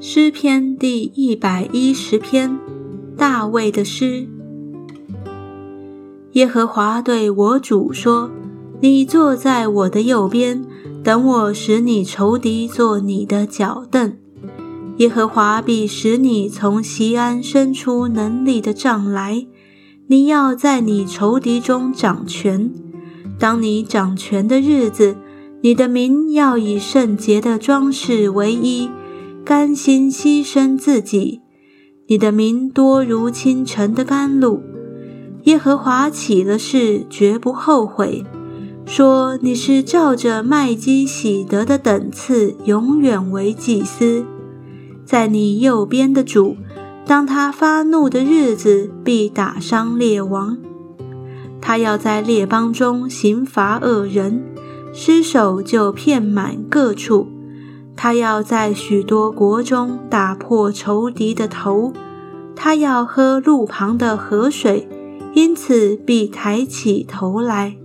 诗篇第一百一十篇，大卫的诗。耶和华对我主说：“你坐在我的右边，等我使你仇敌做你的脚凳。耶和华必使你从西安伸出能力的杖来，你要在你仇敌中掌权。当你掌权的日子，你的民要以圣洁的装饰为衣。”甘心牺牲自己，你的名多如清晨的甘露。耶和华起了誓，绝不后悔，说你是照着麦基喜德的等次，永远为祭司。在你右边的主，当他发怒的日子，必打伤列王。他要在列邦中刑罚恶人，失手就遍满各处。他要在许多国中打破仇敌的头，他要喝路旁的河水，因此必抬起头来。